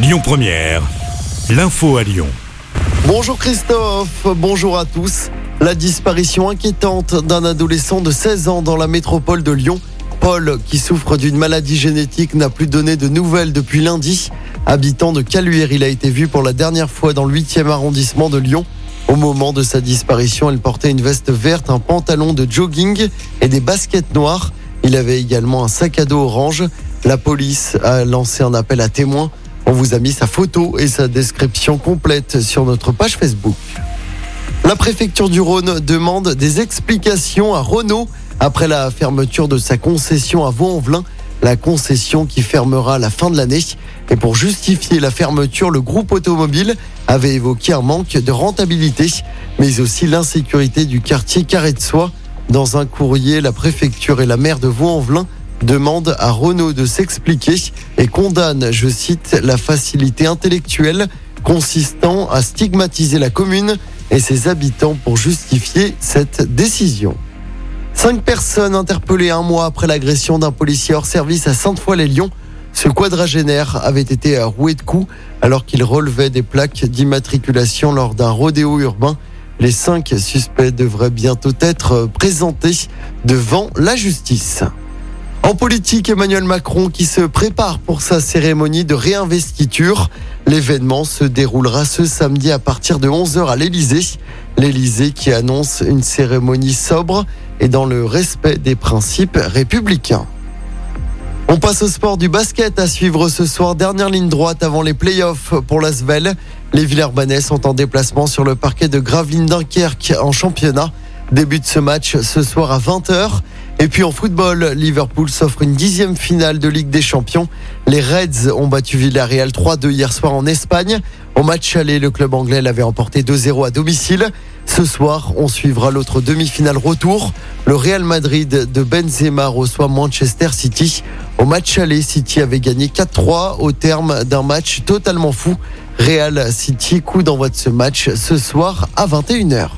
Lyon Première, l'info à Lyon. Bonjour Christophe, bonjour à tous. La disparition inquiétante d'un adolescent de 16 ans dans la métropole de Lyon. Paul, qui souffre d'une maladie génétique, n'a plus donné de nouvelles depuis lundi. Habitant de Caluire, il a été vu pour la dernière fois dans le 8e arrondissement de Lyon. Au moment de sa disparition, elle portait une veste verte, un pantalon de jogging et des baskets noires. Il avait également un sac à dos orange. La police a lancé un appel à témoins. On vous a mis sa photo et sa description complète sur notre page Facebook. La préfecture du Rhône demande des explications à Renault après la fermeture de sa concession à Vaux-en-Velin, la concession qui fermera à la fin de l'année. Et pour justifier la fermeture, le groupe automobile avait évoqué un manque de rentabilité, mais aussi l'insécurité du quartier Carré de Soie. Dans un courrier, la préfecture et la maire de Vaux-en-Velin demandent à Renault de s'expliquer et condamnent, je cite, la facilité intellectuelle consistant à stigmatiser la commune et ses habitants pour justifier cette décision. Cinq personnes interpellées un mois après l'agression d'un policier hors service à Sainte-Foy-les-Lyons. Ce quadragénaire avait été roué de coups alors qu'il relevait des plaques d'immatriculation lors d'un rodéo urbain. Les cinq suspects devraient bientôt être présentés devant la justice. En politique, Emmanuel Macron qui se prépare pour sa cérémonie de réinvestiture. L'événement se déroulera ce samedi à partir de 11h à l'Elysée. L'Elysée qui annonce une cérémonie sobre et dans le respect des principes républicains. On passe au sport du basket à suivre ce soir. Dernière ligne droite avant les playoffs pour la Svel. Les Villers-Banais sont en déplacement sur le parquet de Gravelines Dunkerque en championnat. Début ce match ce soir à 20h. Et puis en football, Liverpool s'offre une dixième finale de Ligue des Champions. Les Reds ont battu Villarreal 3-2 hier soir en Espagne. Au match aller, le club anglais l'avait emporté 2-0 à domicile. Ce soir, on suivra l'autre demi-finale retour. Le Real Madrid de Benzema reçoit Manchester City. Au match aller, City avait gagné 4-3 au terme d'un match totalement fou. Real City, coup d'envoi de ce match ce soir à 21h.